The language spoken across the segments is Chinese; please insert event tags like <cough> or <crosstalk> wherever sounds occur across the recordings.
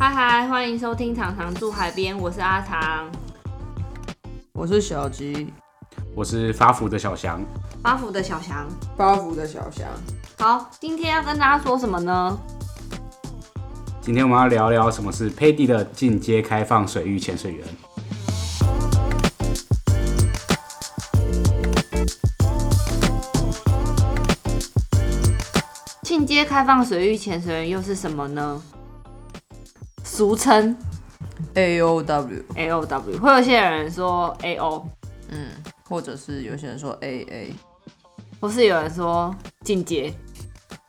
嗨嗨，欢迎收听《常常住海边》，我是阿长，我是小吉，我是发福的小翔，八福的小翔。发福的小翔。好，今天要跟大家说什么呢？今天我们要聊聊什么是佩蒂的进阶开放水域潜水员。进阶开放水域潜水员又是什么呢？俗称 A O W，A O W，会有些人说 A O，嗯，或者是有些人说 A A，或是有人说进阶。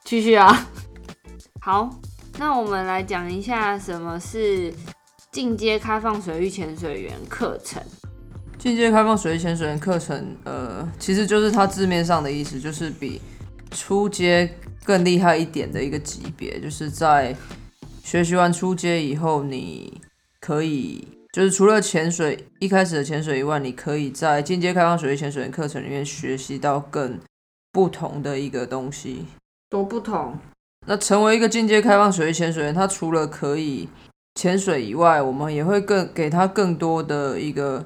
继续啊。<laughs> 好，那我们来讲一下什么是进阶开放水域潜水员课程。进阶开放水域潜水员课程，呃，其实就是它字面上的意思，就是比初阶更厉害一点的一个级别，就是在学习完初阶以后，你可以就是除了潜水一开始的潜水以外，你可以在进阶开放水域潜水员课程里面学习到更不同的一个东西。多不同，那成为一个进阶开放水域潜水员，他除了可以潜水以外，我们也会更给他更多的一个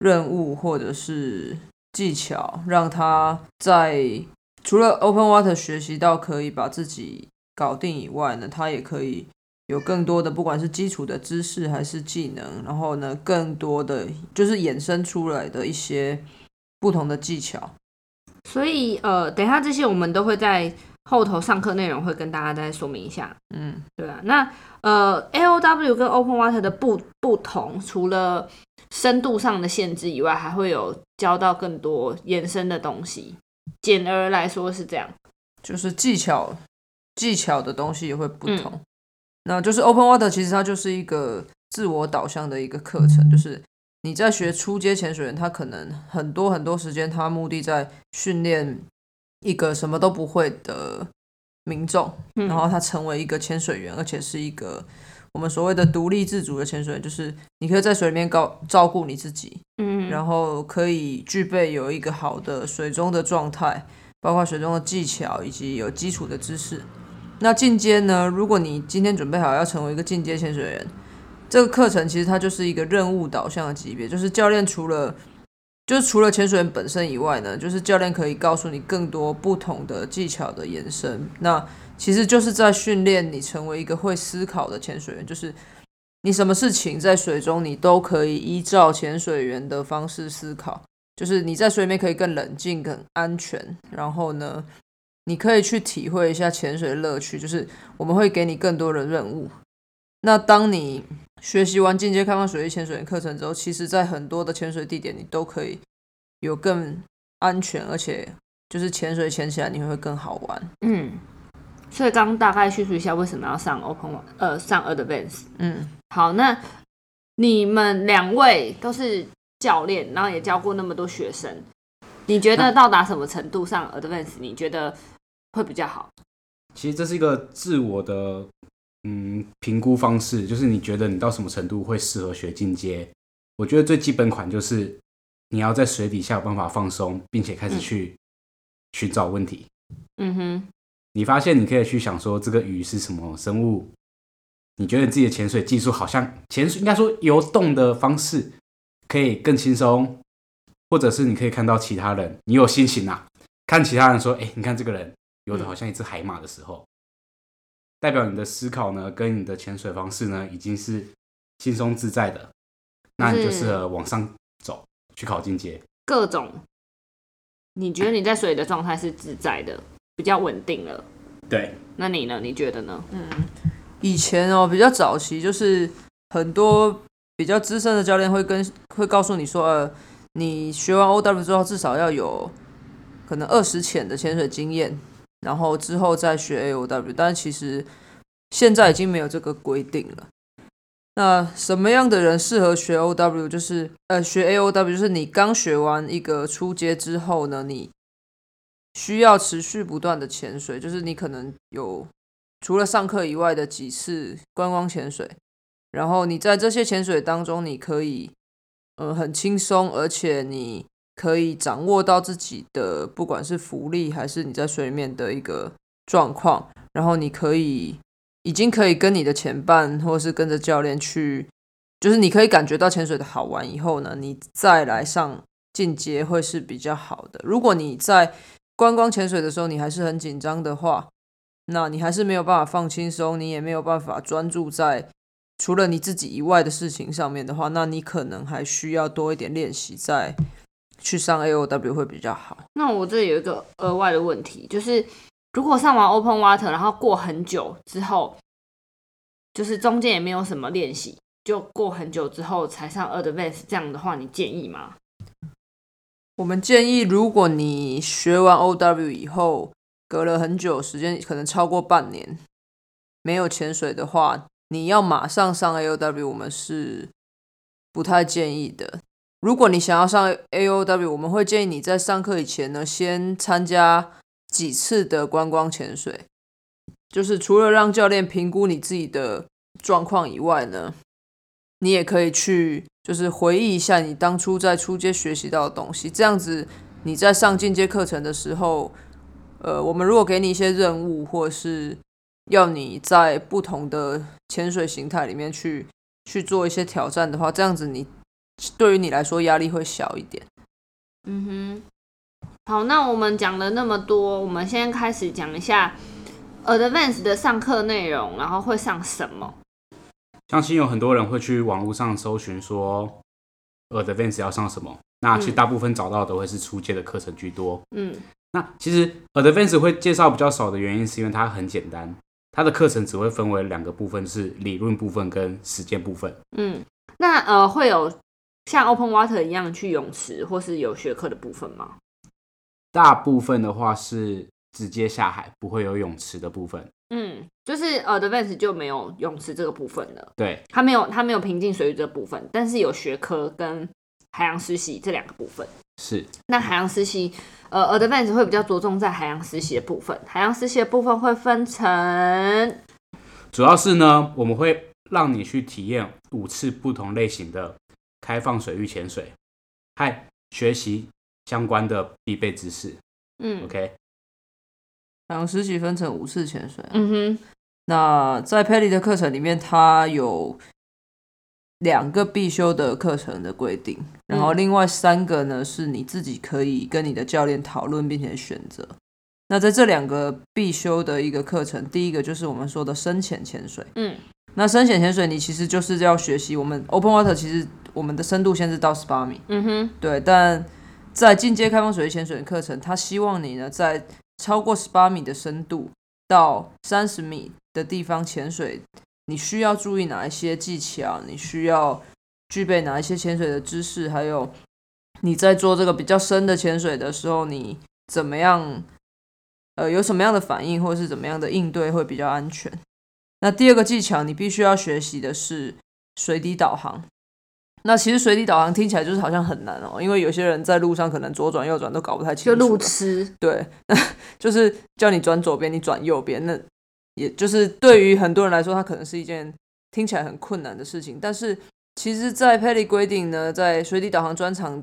任务或者是技巧，让他在除了 open water 学习到可以把自己搞定以外呢，他也可以有更多的不管是基础的知识还是技能，然后呢，更多的就是衍生出来的一些不同的技巧。所以呃，等一下这些我们都会在后头上课内容会跟大家再说明一下。嗯，对啊，那呃，A O W 跟 Open Water 的不不同，除了深度上的限制以外，还会有教到更多延伸的东西。简而来说是这样。就是技巧技巧的东西也会不同。那就是 Open Water，其实它就是一个自我导向的一个课程，就是你在学初阶潜水员，他可能很多很多时间，他目的在训练一个什么都不会的民众，嗯然后他成为一个潜水员，而且是一个我们所谓的独立自主的潜水员，就是你可以在水里面高照顾你自己，嗯，然后可以具备有一个好的水中的状态，包括水中的技巧以及有基础的知识。那进阶呢？如果你今天准备好要成为一个进阶潜水员，这个课程其实它就是一个任务导向的级别，就是教练除了就是除了潜水员本身以外呢，就是教练可以告诉你更多不同的技巧的延伸。那其实就是在训练你成为一个会思考的潜水员，就是你什么事情在水中你都可以依照潜水员的方式思考，就是你在水里面可以更冷静、更安全。然后呢，你可以去体会一下潜水的乐趣，就是我们会给你更多的任务。那当你学习完进阶开放水域潜水员课程之后，其实在很多的潜水地点，你都可以有更安全，而且就是潜水潜起来你会更好玩。嗯，所以刚刚大概叙述一下为什么要上 Open 呃，上 Advance。嗯，好，那你们两位都是教练，然后也教过那么多学生，你觉得到达什么程度上 Advance，你觉得会比较好？其实这是一个自我的嗯评估方式，就是你觉得你到什么程度会适合学进阶。我觉得最基本款就是你要在水底下有办法放松，并且开始去寻找问题。嗯哼，你发现你可以去想说这个鱼是什么生物，你觉得你自己的潜水技术好像潜水应该说游动的方式可以更轻松，或者是你可以看到其他人，你有心情啊，看其他人说，哎、你看这个人游的好像一只海马的时候，代表你的思考呢跟你的潜水方式呢已经是轻松自在的，那你就适合往上走去考进阶。各种，你觉得你在水里的状态是自在的，比较稳定了。对，那你呢？你觉得呢？嗯以前哦，比较早期就是很多比较资深的教练会跟会告诉你说，呃，你学完 OW 之后至少要有可能二十潜的潜水经验，然后之后再学 AOW。但其实现在已经没有这个规定了。那什么样的人适合学 OW？就是呃，学 AOW，就是你刚学完一个初阶之后呢，你需要持续不断的潜水，就是你可能有除了上课以外的几次观光潜水，然后你在这些潜水当中，你可以呃很轻松，而且你可以掌握到自己的不管是浮力还是你在水里面的一个状况，然后你可以已经可以跟你的前伴，或是跟着教练去，就是你可以感觉到潜水的好玩以后呢，你再来上进阶会是比较好的。如果你在观光潜水的时候，你还是很紧张的话，那你还是没有办法放轻松，你也没有办法专注在除了你自己以外的事情上面的话，那你可能还需要多一点练习，再去上 AOW 会比较好。那我这里有一个额外的问题，就是如果上完 Open Water，然后过很久之后，就是中间也没有什么练习，就过很久之后才上 Advanced，这样的话，你建议吗？我们建议，如果你学完 OW 以后，隔了很久时间，可能超过半年没有潜水的话，你要马上上 AOW，我们是不太建议的。如果你想要上 AOW，我们会建议你在上课以前呢，先参加几次的观光潜水，就是除了让教练评估你自己的状况以外呢，你也可以去。就是回忆一下你当初在初阶学习到的东西，这样子你在上进阶课程的时候，呃，我们如果给你一些任务，或是要你在不同的潜水形态里面去去做一些挑战的话，这样子你对于你来说压力会小一点。嗯哼，好，那我们讲了那么多，我们先开始讲一下 Advanced 的上课内容，然后会上什么。相信有很多人会去网络上搜寻说 Advanced 要上什么？那其实大部分找到都会是初阶的课程居多。嗯，那其实 Advanced 会介绍比较少的原因，是因为它很简单，它的课程只会分为两个部分，是理论部分跟实践部分。嗯，那呃会有像 Open Water 一样去泳池或是有学科的部分吗？大部分的话是直接下海，不会有泳池的部分。嗯，就是呃，Advance 就没有泳池这个部分了。对，它没有，它没有平静水域这部分，但是有学科跟海洋实习这两个部分。是。那海洋实习，呃，Advance 会比较着重在海洋实习的部分。海洋实习的部分会分成，主要是呢，我们会让你去体验五次不同类型的开放水域潜水，还学习相关的必备知识。嗯，OK。海洋实习分成五次潜水。嗯哼，那在 Pelly 的课程里面，它有两个必修的课程的规定，然后另外三个呢是你自己可以跟你的教练讨论并且选择。那在这两个必修的一个课程，第一个就是我们说的深潜潜水。嗯，那深潜潜水你其实就是要学习我们 Open Water，其实我们的深度限制到十八米。嗯哼，对，但在进阶开放水域潜水的课程，他希望你呢在超过十八米的深度到三十米的地方潜水，你需要注意哪一些技巧？你需要具备哪一些潜水的知识？还有你在做这个比较深的潜水的时候，你怎么样？呃，有什么样的反应，或者是怎么样的应对会比较安全？那第二个技巧，你必须要学习的是水底导航。那其实水底导航听起来就是好像很难哦，因为有些人在路上可能左转右转都搞不太清楚，就路痴。对，<laughs> 就是叫你转左边，你转右边，那也就是对于很多人来说，它可能是一件听起来很困难的事情。但是其实，在 p e l y 规定呢，在水底导航专场，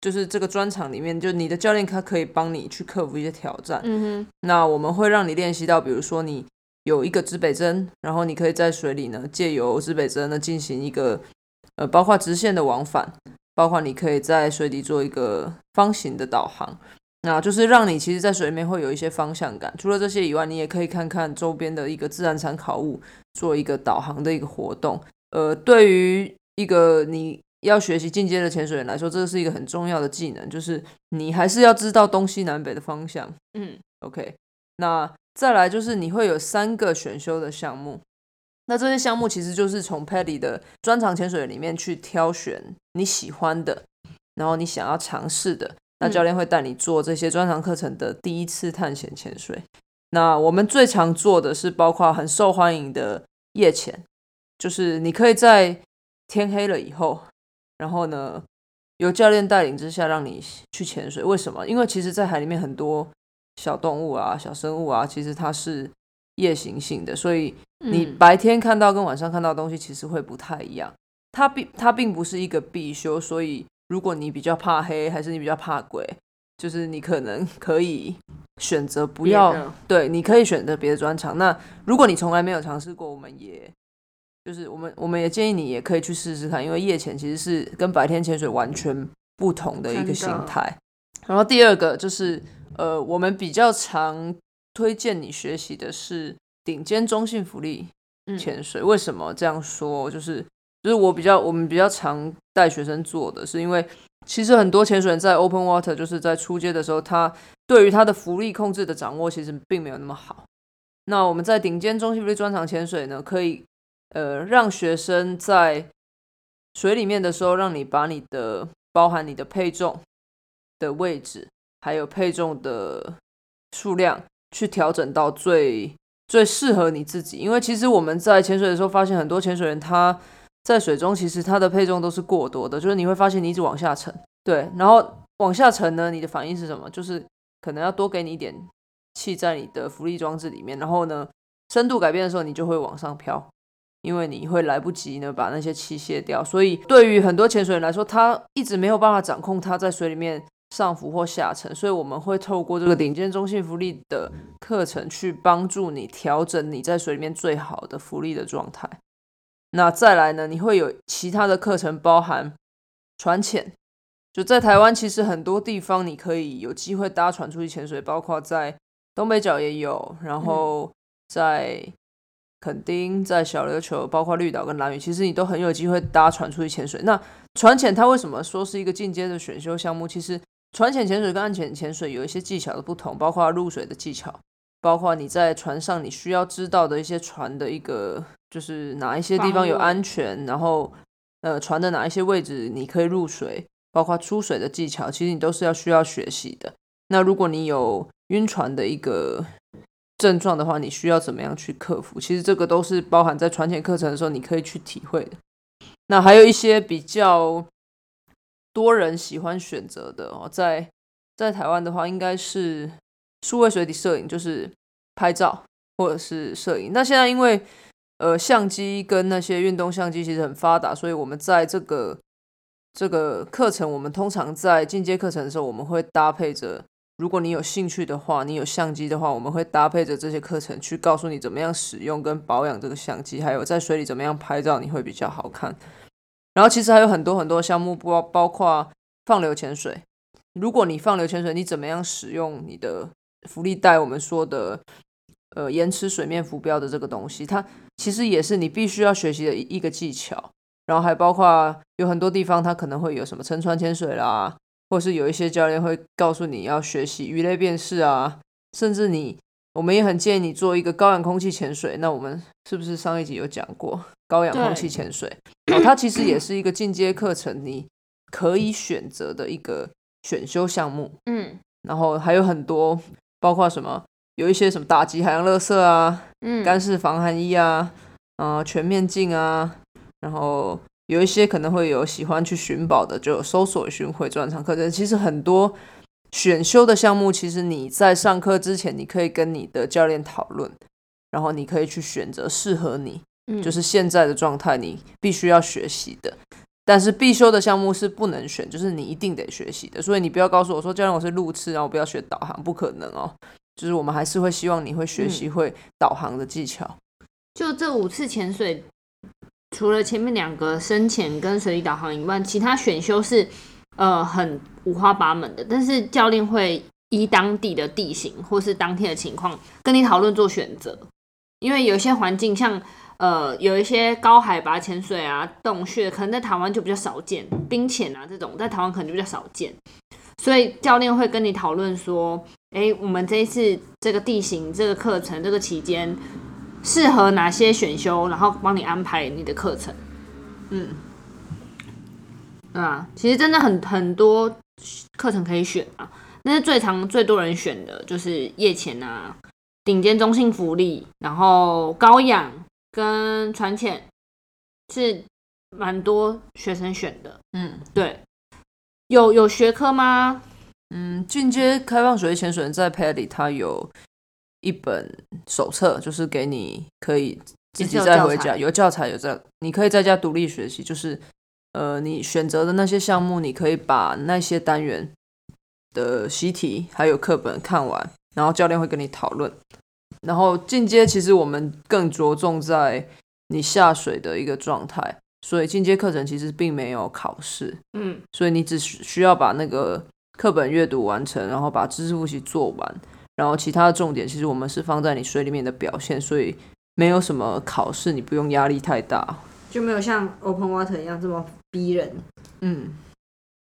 就是这个专场里面，就你的教练他可以帮你去克服一些挑战。嗯哼，那我们会让你练习到，比如说你有一个指北针，然后你可以在水里呢，借由指北针呢进行一个。呃，包括直线的往返，包括你可以在水底做一个方形的导航，那就是让你其实，在水里面会有一些方向感。除了这些以外，你也可以看看周边的一个自然参考物，做一个导航的一个活动。呃，对于一个你要学习进阶的潜水员来说，这是一个很重要的技能，就是你还是要知道东西南北的方向。嗯，OK，那再来就是你会有三个选修的项目。那这些项目其实就是从 Paddy 的专长潜水里面去挑选你喜欢的，然后你想要尝试的。那教练会带你做这些专长课程的第一次探险潜水。那我们最常做的是包括很受欢迎的夜潜，就是你可以在天黑了以后，然后呢由教练带领之下让你去潜水。为什么？因为其实，在海里面很多小动物啊、小生物啊，其实它是夜行性的，所以。你白天看到跟晚上看到的东西其实会不太一样，它并它并不是一个必修，所以如果你比较怕黑，还是你比较怕鬼，就是你可能 <laughs> 可以选择不要对，你可以选择别的专长。那如果你从来没有尝试过，我们也就是我们我们也建议你也可以去试试看，因为夜潜其实是跟白天潜水完全不同的一个真的形态。然后第二个就是呃，我们比较常推荐你学习的是顶尖中性浮力嗯潜水。为什么这样说？就是就是我比较我们比较常带学生做的，是因为其实很多潜水员在 open water 就是在初阶的时候，他对于他的浮力控制的掌握其实并没有那么好。那我们在顶尖中性浮力专长潜水呢，可以呃让学生在水里面的时候，让你把你的包含你的配重的位置，还有配重的数量，去调整到最最适合你自己。因为其实我们在潜水的时候发现，很多潜水员他在水中其实它的配重都是过多的，就是你会发现你一直往下沉，对，然后往下沉呢，你的反应是什么？就是可能要多给你一点气在你的浮力装置里面，然后呢，深度改变的时候，你就会往上飘。因为你会来不及呢把那些气卸掉，所以对于很多潜水员来说，他一直没有办法掌控他在水里面上浮或下沉，所以我们会透过这个顶尖中性浮力的课程去帮助你调整你在水里面最好的浮力的状态。那再来呢，你会有其他的课程，包含船潜。就在台湾，其实很多地方你可以有机会搭船出去潜水，包括在东北角也有，然后在垦丁、在小琉球，包括绿岛跟蓝屿，其实你都很有机会搭船出去潜水。那船潜它为什么说是一个进阶的选修项目？其实船潜潜水跟岸潜潜水有一些技巧的不同，包括入水的技巧，包括你在船上你需要知道的一些船的一个，就是哪一些地方有安全，然后呃船的哪一些位置你可以入水，包括出水的技巧，其实你都是要需要学习的。那如果你有晕船的一个症状的话，你需要怎么样去克服？其实这个都是包含在船前课程的时候，你可以去体会的。那还有一些比较多人喜欢选择的哦，在在台湾的话，应该是数位水底摄影，就是拍照或者是摄影。那现在因为呃相机跟那些运动相机其实很发达，所以我们在这个这个课程，我们通常在进阶课程的时候，我们会搭配着。如果你有兴趣的话，你有相机的话，我们会搭配着这些课程去告诉你怎么样使用跟保养这个相机，还有在水里怎么样拍照你会比较好看。然后其实还有很多很多项目，包包括放流潜水。如果你放流潜水，你怎么样使用你的浮力带？我们说的呃延迟水面浮标的这个东西，它其实也是你必须要学习的一一个技巧。然后还包括有很多地方，它可能会有什么沉船潜水啦。或是有一些教练会告诉你要学习鱼类辨识啊，甚至你，我们也很建议你做一个高氧空气潜水。那我们是不是上一集有讲过高氧空气潜水？哦，它其实也是一个进阶课程，你可以选择的一个选修项目。嗯然后还有很多，包括什么，有一些什么打击海洋垃圾啊，嗯，干式防寒衣啊，呃，全面镜啊，然后。有一些可能会有喜欢去寻宝的，就有搜索巡回专场课程。其实很多选修的项目，其实你在上课之前，你可以跟你的教练讨论，然后你可以去选择适合你，嗯就是现在的状态，你必须要学习的。但是必修的项目是不能选，就是你一定得学习的。所以你不要告诉我说，教练我是路痴，然后我不要学导航，不可能哦。就是我们还是会希望你会学习会导航的技巧。就这五次潜水，除了前面两个深潜跟水底导航以外，其他选修是呃很五花八门的。但是教练会依当地的地形或是当天的情况跟你讨论做选择，因为有些环境像呃有一些高海拔潜水啊、洞穴，可能在台湾就比较少见，冰潜啊这种在台湾可能就比较少见。所以教练会跟你讨论说，诶，我们这一次这个地形、这个课程、这个期间适合哪些选修，然后帮你安排你的课程。嗯，啊，其实真的很很多课程可以选啊，但是最常最多人选的就是夜潜啊、顶尖中性浮力，然后高氧跟船潜是蛮多学生选的。嗯对，有有学科吗？嗯，进阶开放水域潜水人在 Paddy 它有一本手册，就是给你可以自己也是有再回家有教材有在，你可以在家独立学习，就是呃你选择的那些项目，你可以把那些单元的习题还有课本看完，然后教练会跟你讨论。然后进阶其实我们更着重在你下水的一个状态，所以进阶课程其实并没有考试，嗯，所以你只需需要把那个课本阅读完成，然后把知识复习做完，然后其他的重点其实我们是放在你水里面的表现，所以没有什么考试，你不用压力太大。就没有像 Open Water 一样这么逼人。嗯，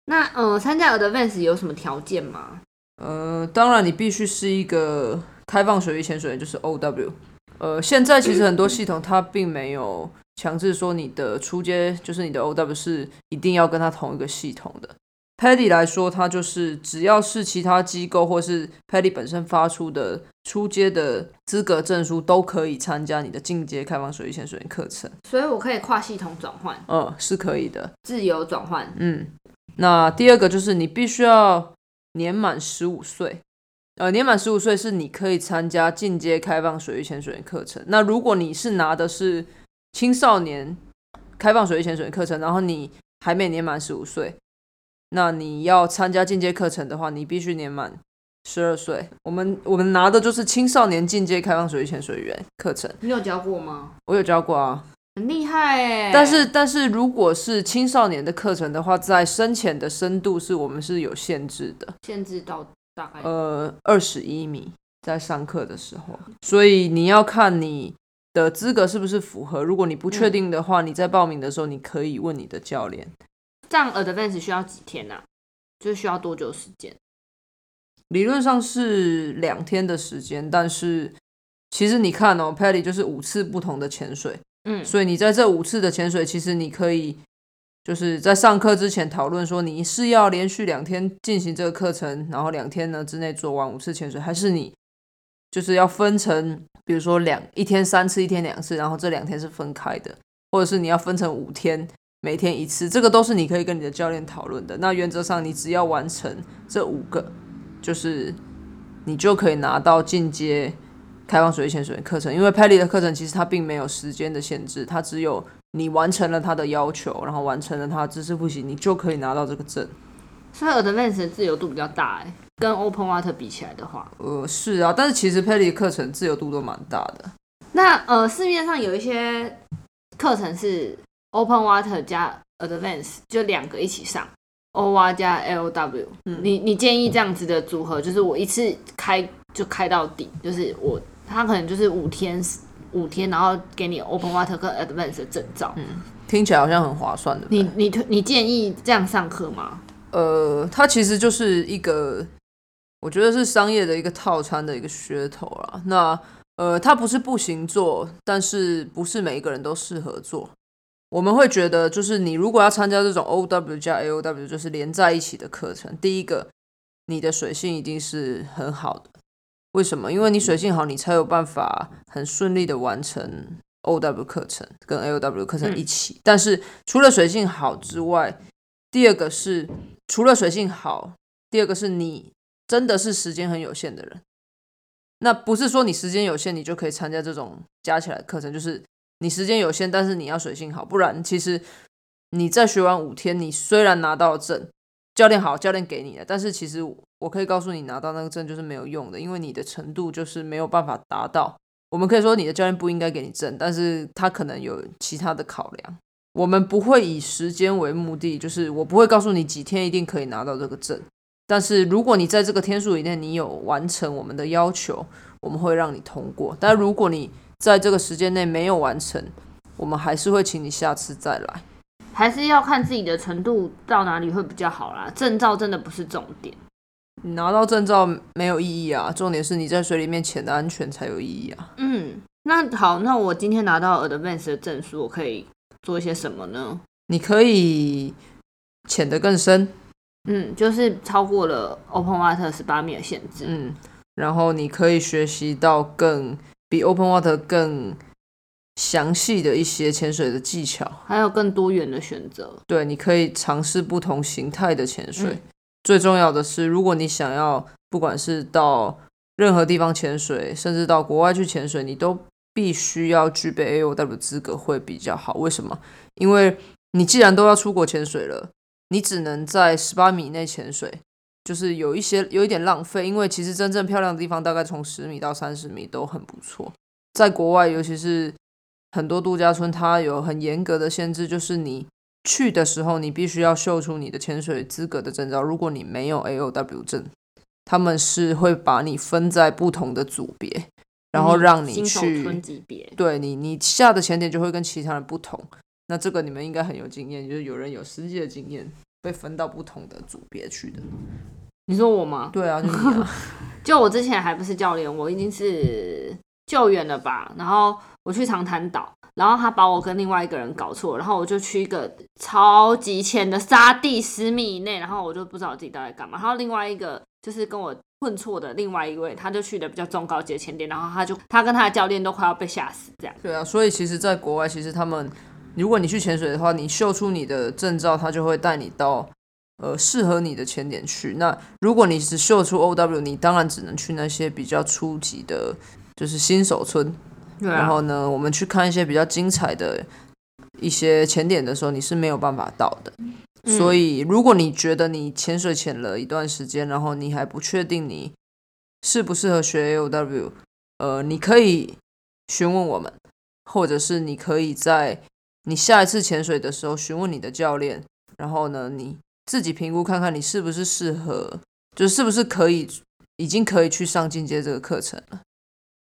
那呃，参加 Advance 有什么条件吗？呃，当然你必须是一个开放水域潜水员，就是 OW。呃，现在其实很多系统它并没有强制说你的出街就是你的 OW 是一定要跟它同一个系统的。Paddy 来说，它就是只要是其他机构或是 Paddy 本身发出的出街的资格证书，都可以参加你的进阶开放水域潜水员课程。所以我可以跨系统转换，嗯，是可以的。自由转换。嗯，那第二个就是你必须要年满十五岁，呃，年满十五岁是你可以参加进阶开放水域潜水员课程。那如果你是拿的是青少年开放水域潜水员课程，然后你还没年满十五岁，那你要参加进阶课程的话，你必须年满十二岁。我们我们拿的就是青少年进阶开放水域潜水员课程，你有教过吗？我有教过啊。很厉害哎！但是，但是如果是青少年的课程的话，在深浅的深度是我们是有限制的，限制到大概呃，二十一米，在上课的时候，所以你要看你的资格是不是符合。如果你不确定的话，你在报名的时候，你可以问你的教练。这样 Advance 需要几天呢、啊？就需要多久时间？理论上是两天的时间，但是其实你看哦，Paddy 就是五次不同的潜水。嗯，所以你在这五次的潜水，其实你可以就是在上课之前讨论说，你是要连续两天进行这个课程，然后两天呢之内做完五次潜水，还是你就是要分成，比如说两一天三次，一天两次，然后这两天是分开的，或者是你要分成五天，每天一次，这个都是你可以跟你的教练讨论的。那原则上，你只要完成这五个，就是你就可以拿到进阶。开放水域潜水课程，因为 PADI 的课程其实它并没有时间的限制，它只有你完成了他的要求，然后完成了他的知识复习，你就可以拿到这个证。所以 Advance 的自由度比较大哎，跟 Open Water 比起来的话，呃，是啊，但是其实 Paddy 的课程自由度都蛮大的。那呃，市面上有一些课程是 Open Water 加 Advance，就两个一起上，OWA 加 LW。嗯你你建议这样子的组合，就是我一次开就开到底，就是我。他可能就是五天，五天，然后给你 Open Water 跟 Advance 的证照，嗯，听起来好像很划算的。你你你建议这样上课吗？呃，它其实就是一个，我觉得是商业的一个套餐的一个噱头啦。那呃，它不是不行做，但是不是每一个人都适合做。我们会觉得，就是你如果要参加这种 OW 加 AOW 就是连在一起的课程，第一个，你的水性一定是很好的。为什么？因为你水性好，你才有办法很顺利的完成 OW 课程跟 AOW 课程一起。嗯、但是除了水性好之外，第二个是除了水性好，第二个是你真的是时间很有限的人。那不是说你时间有限，你就可以参加这种加起来课程，就是你时间有限，但是你要水性好，不然其实你在学完五天，你虽然拿到了证，教练好，教练给你的，但是其实。我可以告诉你，拿到那个证就是没有用的，因为你的程度就是没有办法达到。我们可以说你的教练不应该给你证，但是他可能有其他的考量。我们不会以时间为目的，就是我不会告诉你几天一定可以拿到这个证。但是如果你在这个天数以内，你有完成我们的要求，我们会让你通过。但如果你在这个时间内没有完成，我们还是会请你下次再来。还是要看自己的程度到哪里会比较好啦。证照真的不是重点。你拿到证照没有意义啊，重点是你在水里面潜的安全才有意义啊。嗯，那好，那我今天拿到 Advance 的证书，我可以做一些什么呢？你可以潜得更深，嗯，就是超过了 Open Water 十八米的限制，嗯，然后你可以学习到更比 Open Water 更详细的一些潜水的技巧，还有更多元的选择。对，你可以尝试不同形态的潜水。嗯最重要的是，如果你想要，不管是到任何地方潜水，甚至到国外去潜水，你都必须要具备 AOW 资格会比较好。为什么？因为你既然都要出国潜水了，你只能在十八米内潜水，就是有一些有一点浪费，因为其实真正漂亮的地方大概从十米到三十米都很不错。在国外，尤其是很多度假村，它有很严格的限制，就是你去的时候，你必须要秀出你的潜水资格的证照。如果你没有 AOW 证，他们是会把你分在不同的组别，然后让你去村级别。对你，你下的潜点就会跟其他人不同。那这个你们应该很有经验，就是有人有实际的经验，被分到不同的组别去的。你说我吗？对啊，就是啊 <laughs> 就我之前还不是教练，我已经是救援了吧。然后我去长滩岛，然后他把我跟另外一个人搞错，然后我就去一个超级浅的沙地十米以内，然后我就不知道自己到底干嘛。然后另外一个就是跟我混错的另外一位，他就去的比较中高级的潜点，然后他就他跟他的教练都快要被吓死这样。对啊，所以其实，在国外，其实他们，如果你去潜水的话，你秀出你的证照，他就会带你到呃适合你的潜点去。那如果你只秀出 OW，你当然只能去那些比较初级的，就是新手村。对啊，然后呢，我们去看一些比较精彩的一些潜点的时候，你是没有办法到的。嗯所以，如果你觉得你潜水潜了一段时间，然后你还不确定你适不适合学 AOW，呃，你可以询问我们，或者是你可以在你下一次潜水的时候询问你的教练，然后呢，你自己评估看看你是不是适合，就是是不是可以已经可以去上进阶这个课程了。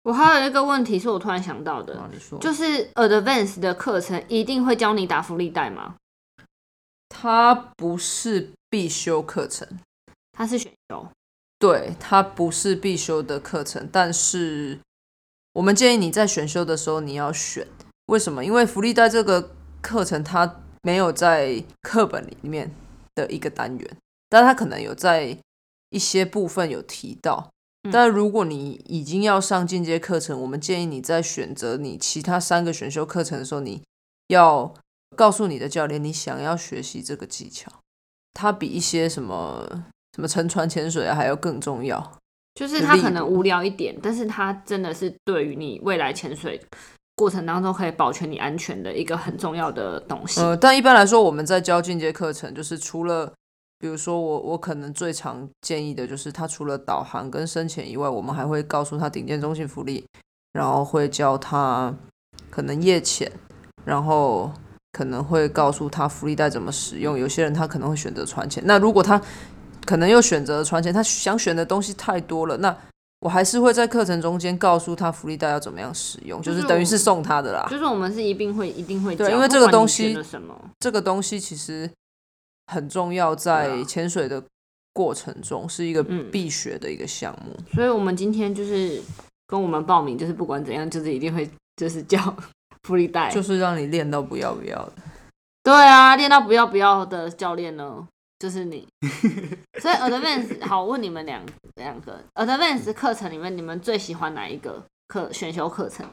我还有一个问题是我突然想到的，啊，就是 Advanced 的课程一定会教你打福利带吗？它不是必修课程。它是选修。对，它不是必修的课程，但是我们建议你在选修的时候你要选。为什么？因为福利带这个课程它没有在课本里面的一个单元，但它可能有在一些部分有提到。嗯但如果你已经要上进阶课程，我们建议你在选择你其他三个选修课程的时候，你要告诉你的教练你想要学习这个技巧，它比一些什么什么沉船潜水啊还要更重要。就是它可能无聊一点，但是它真的是对于你未来潜水过程当中可以保全你安全的一个很重要的东西。呃，但一般来说，我们在教进阶课程，就是除了比如说我我可能最常建议的就是，他除了导航跟深潜以外，我们还会告诉他顶尖中性浮力，然后会教他可能夜潜，然后可能会告诉他浮力带怎么使用。有些人他可能会选择船潜，那如果他可能又选择船潜，他想选的东西太多了，那我还是会在课程中间告诉他浮力带要怎么样使用，就就是等于是送他的啦。就是我们是一定会一定会教，对因为这个东西这个东西其实很重要，在啊潜水的过程中是一个嗯必学的一个项目。所以我们今天就是跟我们报名，就是不管怎样，就是一定会就是叫福利带。就是让你练到不要不要的。对啊，练到不要不要的教练呢，就是你。<laughs> 所以 Advance 好，我问你们两两个 Advance 课程里面，你们最喜欢哪一个课选修课程？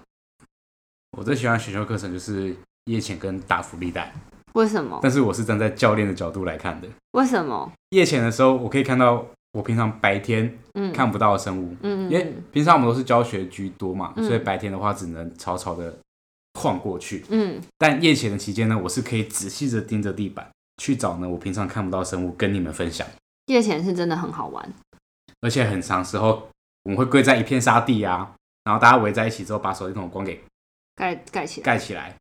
我最喜欢选修课程就是夜潜跟打福利带，为什么？但是我是站在教练的角度来看的。为什么？夜潜的时候，我可以看到我平常白天嗯，看不到的生物，嗯，嗯因为平常我们都是教学居多嘛，嗯所以白天的话只能草草的晃过去。嗯但夜潜的期间呢，我是可以仔细的盯着地板去找呢我平常看不到生物跟你们分享，夜潜是真的很好玩。而且很长时候我们会跪在一片沙地啊，然后大家围在一起之后把手电筒光给盖盖起来，盖起来，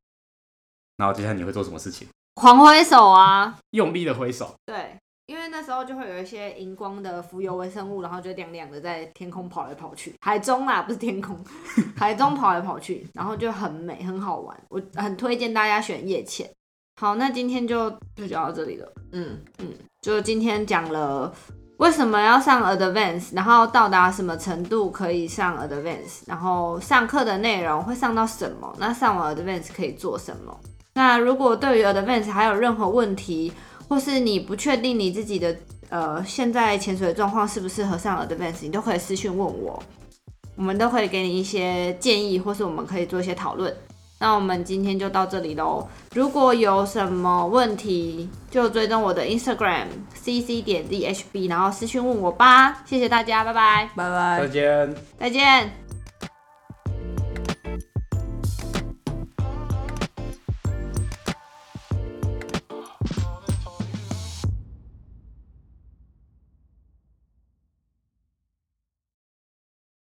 然后接下来你会做什么事情？狂挥手啊！用力的挥手，对，因为那时候就会有一些荧光的浮游微生物，然后就亮亮的在天空跑来跑去，海中啊，不是天空，<laughs> 海中跑来跑去，然后就很美，很好玩。我很推荐大家选夜潜。好，那今天就就讲到这里了。嗯，就今天讲了为什么要上 Advance，然后到达什么程度可以上 Advance，然后上课的内容会上到什么，那上完 Advance 可以做什么？那如果对于 Advance 还有任何问题，或是你不确定你自己的呃现在潜水的状况适不适合上 Advance，你都可以私讯问我，我们都可以给你一些建议，或是我们可以做一些讨论。那我们今天就到这里喽。如果有什么问题，就追踪我的 Instagram cc 点 dhb，然后私讯问我吧。谢谢大家，拜拜，拜拜再。见。再见。